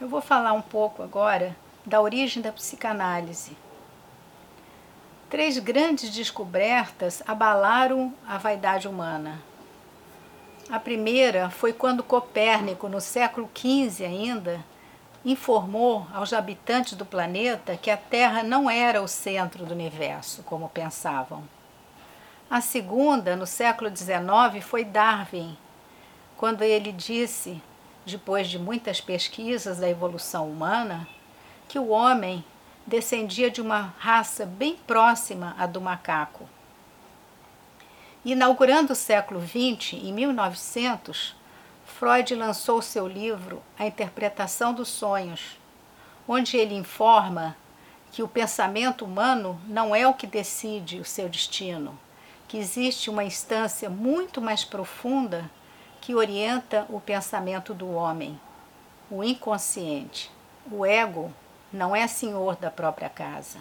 Eu vou falar um pouco agora da origem da psicanálise. Três grandes descobertas abalaram a vaidade humana. A primeira foi quando Copérnico, no século XV ainda, informou aos habitantes do planeta que a Terra não era o centro do universo, como pensavam. A segunda, no século XIX, foi Darwin, quando ele disse depois de muitas pesquisas da evolução humana, que o homem descendia de uma raça bem próxima à do macaco. Inaugurando o século XX, em 1900, Freud lançou seu livro A Interpretação dos Sonhos, onde ele informa que o pensamento humano não é o que decide o seu destino, que existe uma instância muito mais profunda que orienta o pensamento do homem, o inconsciente. O ego não é senhor da própria casa.